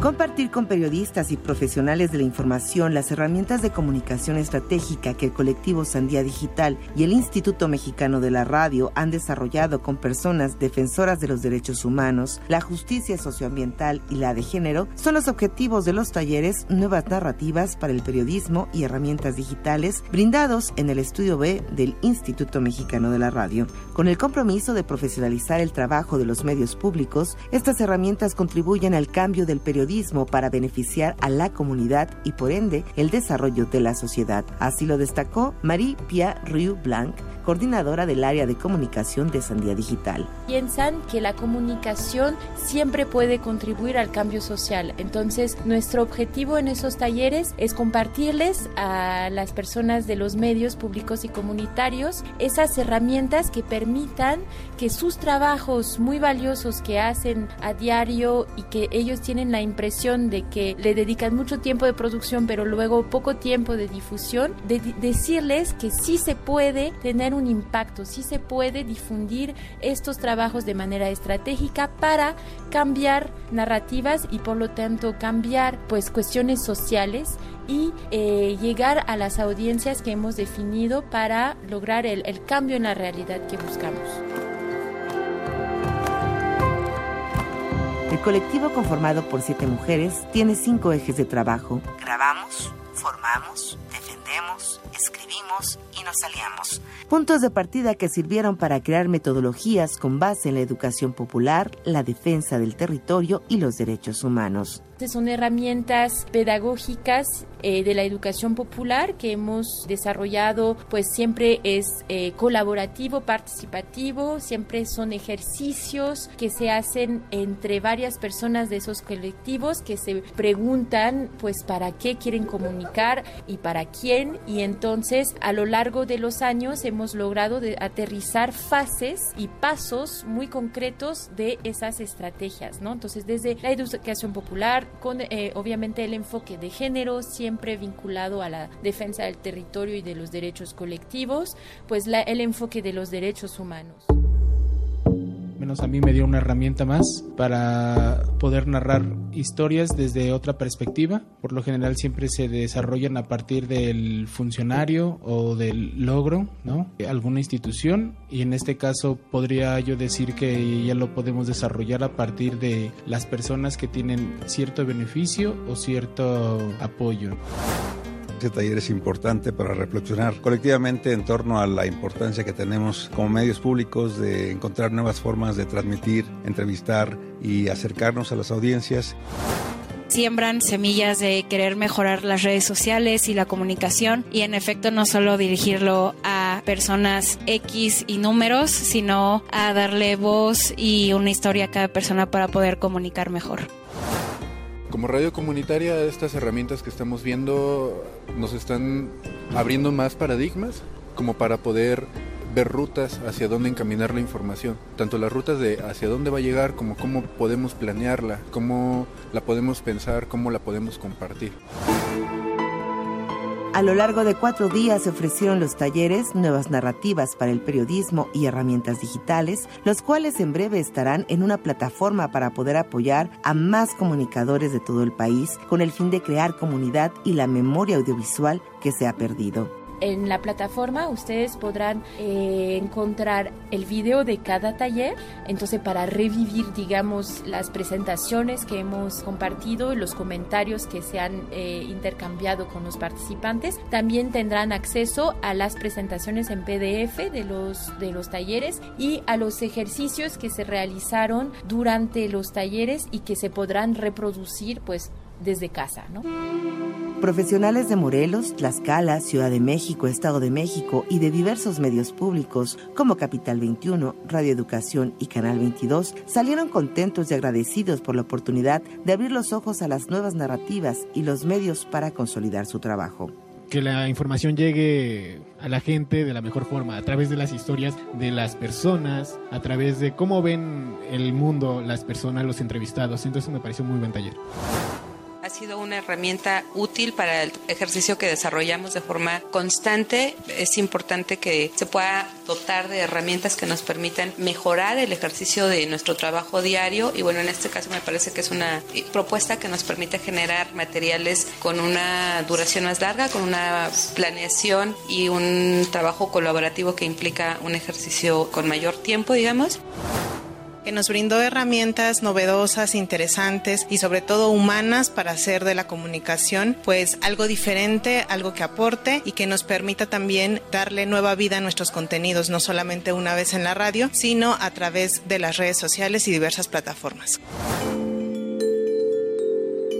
Compartir con periodistas y profesionales de la información las herramientas de comunicación estratégica que el colectivo Sandía Digital y el Instituto Mexicano de la Radio han desarrollado con personas defensoras de los derechos humanos, la justicia socioambiental y la de género son los objetivos de los talleres Nuevas Narrativas para el Periodismo y Herramientas Digitales brindados en el Estudio B del Instituto Mexicano de la Radio. Con el compromiso de profesionalizar el trabajo de los medios públicos, estas herramientas contribuyen al cambio del periodismo para beneficiar a la comunidad y por ende el desarrollo de la sociedad. Así lo destacó Marie-Pierre Riu Blanc, coordinadora del área de comunicación de Sandía Digital. Piensan que la comunicación siempre puede contribuir al cambio social. Entonces, nuestro objetivo en esos talleres es compartirles a las personas de los medios públicos y comunitarios esas herramientas que permitan que sus trabajos muy valiosos que hacen a diario y que ellos tienen la impresión de que le dedican mucho tiempo de producción, pero luego poco tiempo de difusión, de decirles que sí se puede tener un impacto, sí se puede difundir estos trabajos de manera estratégica para cambiar narrativas y por lo tanto cambiar pues cuestiones sociales y eh, llegar a las audiencias que hemos definido para lograr el, el cambio en la realidad que buscamos. El colectivo conformado por siete mujeres tiene cinco ejes de trabajo. Grabamos, formamos, defendemos, escribimos y nos aliamos. Puntos de partida que sirvieron para crear metodologías con base en la educación popular, la defensa del territorio y los derechos humanos. Son herramientas pedagógicas eh, de la educación popular que hemos desarrollado, pues siempre es eh, colaborativo, participativo, siempre son ejercicios que se hacen entre varias personas de esos colectivos que se preguntan, pues, para qué quieren comunicar y para quién. Y entonces, a lo largo de los años, hemos logrado aterrizar fases y pasos muy concretos de esas estrategias, ¿no? Entonces, desde la educación popular, con eh, obviamente el enfoque de género, siempre vinculado a la defensa del territorio y de los derechos colectivos, pues la, el enfoque de los derechos humanos menos a mí me dio una herramienta más para poder narrar historias desde otra perspectiva. Por lo general siempre se desarrollan a partir del funcionario o del logro, ¿no? Alguna institución y en este caso podría yo decir que ya lo podemos desarrollar a partir de las personas que tienen cierto beneficio o cierto apoyo. Este taller es importante para reflexionar colectivamente en torno a la importancia que tenemos como medios públicos de encontrar nuevas formas de transmitir, entrevistar y acercarnos a las audiencias siembran semillas de querer mejorar las redes sociales y la comunicación y en efecto no solo dirigirlo a personas X y números, sino a darle voz y una historia a cada persona para poder comunicar mejor. Como radio comunitaria, estas herramientas que estamos viendo nos están abriendo más paradigmas como para poder ver rutas hacia dónde encaminar la información, tanto las rutas de hacia dónde va a llegar como cómo podemos planearla, cómo la podemos pensar, cómo la podemos compartir. A lo largo de cuatro días se ofrecieron los talleres Nuevas Narrativas para el Periodismo y Herramientas Digitales, los cuales en breve estarán en una plataforma para poder apoyar a más comunicadores de todo el país con el fin de crear comunidad y la memoria audiovisual que se ha perdido en la plataforma ustedes podrán eh, encontrar el video de cada taller, entonces para revivir, digamos, las presentaciones que hemos compartido los comentarios que se han eh, intercambiado con los participantes, también tendrán acceso a las presentaciones en PDF de los, de los talleres y a los ejercicios que se realizaron durante los talleres y que se podrán reproducir pues desde casa, ¿no? Profesionales de Morelos, Tlaxcala, Ciudad de México, Estado de México y de diversos medios públicos como Capital 21, Radio Educación y Canal 22 salieron contentos y agradecidos por la oportunidad de abrir los ojos a las nuevas narrativas y los medios para consolidar su trabajo que la información llegue a la gente de la mejor forma, a través de las historias de las personas, a través de cómo ven el mundo las personas, los entrevistados. Entonces me pareció muy buen taller. Sido una herramienta útil para el ejercicio que desarrollamos de forma constante. Es importante que se pueda dotar de herramientas que nos permitan mejorar el ejercicio de nuestro trabajo diario y bueno, en este caso me parece que es una propuesta que nos permite generar materiales con una duración más larga, con una planeación y un trabajo colaborativo que implica un ejercicio con mayor tiempo, digamos que nos brindó herramientas novedosas, interesantes y sobre todo humanas para hacer de la comunicación pues algo diferente, algo que aporte y que nos permita también darle nueva vida a nuestros contenidos, no solamente una vez en la radio, sino a través de las redes sociales y diversas plataformas.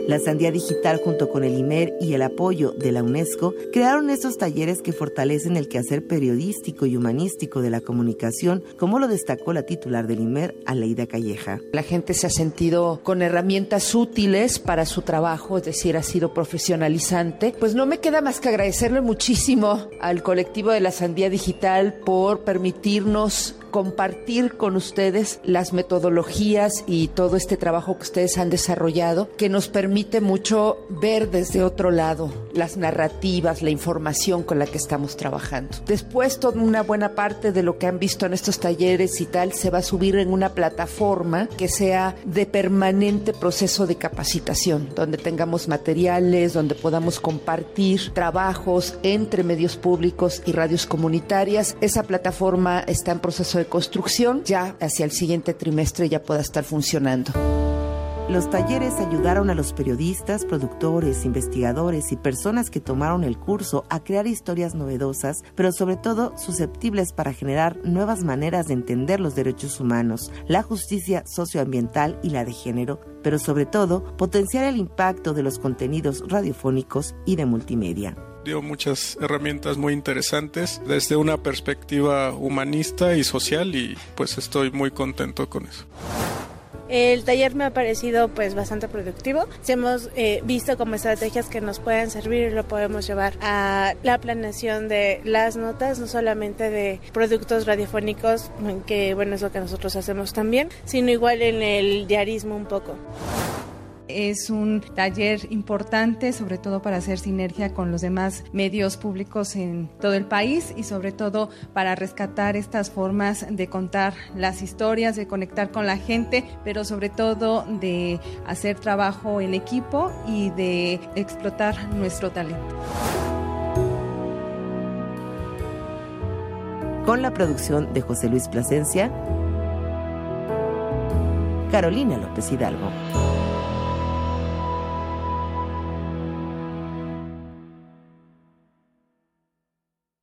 La Sandía Digital junto con el IMER y el apoyo de la UNESCO crearon estos talleres que fortalecen el quehacer periodístico y humanístico de la comunicación, como lo destacó la titular del IMER, Aleida Calleja. La gente se ha sentido con herramientas útiles para su trabajo, es decir, ha sido profesionalizante. Pues no me queda más que agradecerle muchísimo al colectivo de la Sandía Digital por permitirnos compartir con ustedes las metodologías y todo este trabajo que ustedes han desarrollado, que nos permite mucho ver desde otro lado las narrativas, la información con la que estamos trabajando. Después, toda una buena parte de lo que han visto en estos talleres y tal se va a subir en una plataforma que sea de permanente proceso de capacitación, donde tengamos materiales, donde podamos compartir trabajos entre medios públicos y radios comunitarias. Esa plataforma está en de construcción, ya hacia el siguiente trimestre ya pueda estar funcionando. Los talleres ayudaron a los periodistas, productores, investigadores y personas que tomaron el curso a crear historias novedosas, pero sobre todo susceptibles para generar nuevas maneras de entender los derechos humanos, la justicia socioambiental y la de género, pero sobre todo potenciar el impacto de los contenidos radiofónicos y de multimedia dio muchas herramientas muy interesantes desde una perspectiva humanista y social y pues estoy muy contento con eso. El taller me ha parecido pues bastante productivo. Si hemos eh, visto como estrategias que nos pueden servir y lo podemos llevar a la planeación de las notas, no solamente de productos radiofónicos, que bueno es lo que nosotros hacemos también, sino igual en el diarismo un poco. Es un taller importante, sobre todo para hacer sinergia con los demás medios públicos en todo el país y sobre todo para rescatar estas formas de contar las historias, de conectar con la gente, pero sobre todo de hacer trabajo en equipo y de explotar nuestro talento. Con la producción de José Luis Plasencia, Carolina López Hidalgo.